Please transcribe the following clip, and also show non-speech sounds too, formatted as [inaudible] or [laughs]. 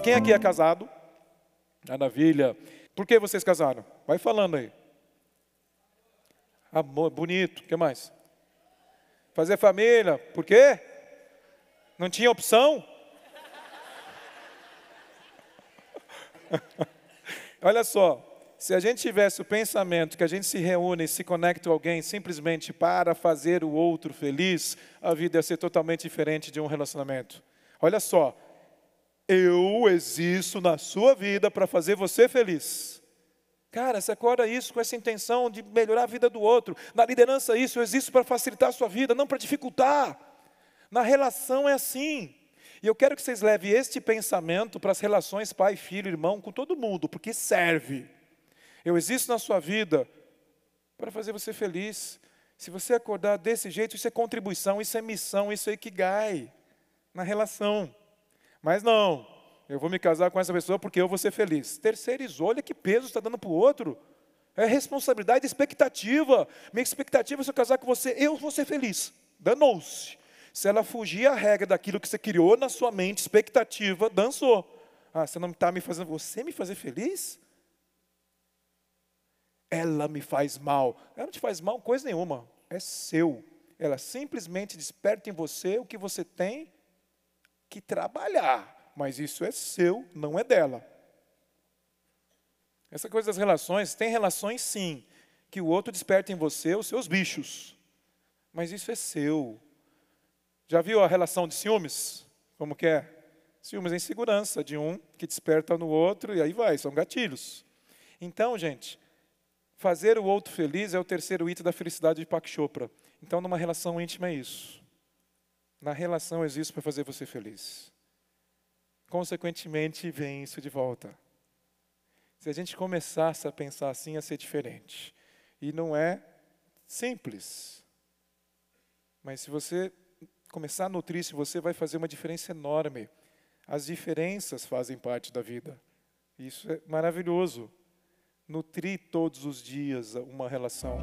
quem aqui é casado? Maravilha. Por que vocês casaram? Vai falando aí. Amor, bonito. O que mais? Fazer família. Por quê? Não tinha opção? [laughs] Olha só, se a gente tivesse o pensamento que a gente se reúne e se conecta a alguém simplesmente para fazer o outro feliz, a vida ia ser totalmente diferente de um relacionamento. Olha só, eu existo na sua vida para fazer você feliz. Cara, acorda isso com essa intenção de melhorar a vida do outro. Na liderança, isso, eu existo para facilitar a sua vida, não para dificultar. Na relação é assim. E eu quero que vocês levem este pensamento para as relações pai, filho, irmão, com todo mundo, porque serve. Eu existo na sua vida para fazer você feliz. Se você acordar desse jeito, isso é contribuição, isso é missão, isso é ikigai na relação. Mas não, eu vou me casar com essa pessoa porque eu vou ser feliz. Terceirizou, olha que peso está dando para o outro. É responsabilidade, expectativa. Minha expectativa é se eu casar com você, eu vou ser feliz. Danou-se. Se ela fugir a regra daquilo que você criou na sua mente, expectativa, dançou. Ah, você não está me fazendo, você me fazer feliz? Ela me faz mal. Ela não te faz mal coisa nenhuma. É seu. Ela simplesmente desperta em você o que você tem que trabalhar. Mas isso é seu, não é dela. Essa coisa das relações, tem relações sim, que o outro desperta em você os seus bichos. Mas isso é seu. Já viu a relação de ciúmes? Como que é? Ciúmes é insegurança de um que desperta no outro e aí vai, são gatilhos. Então, gente, fazer o outro feliz é o terceiro item da felicidade de Pak Chopra. Então, numa relação íntima é isso. Na relação existe para fazer você feliz. Consequentemente, vem isso de volta. Se a gente começasse a pensar assim, ia ser diferente. E não é simples. Mas se você começar a nutrir-se, você vai fazer uma diferença enorme. As diferenças fazem parte da vida. Isso é maravilhoso. Nutrir todos os dias uma relação.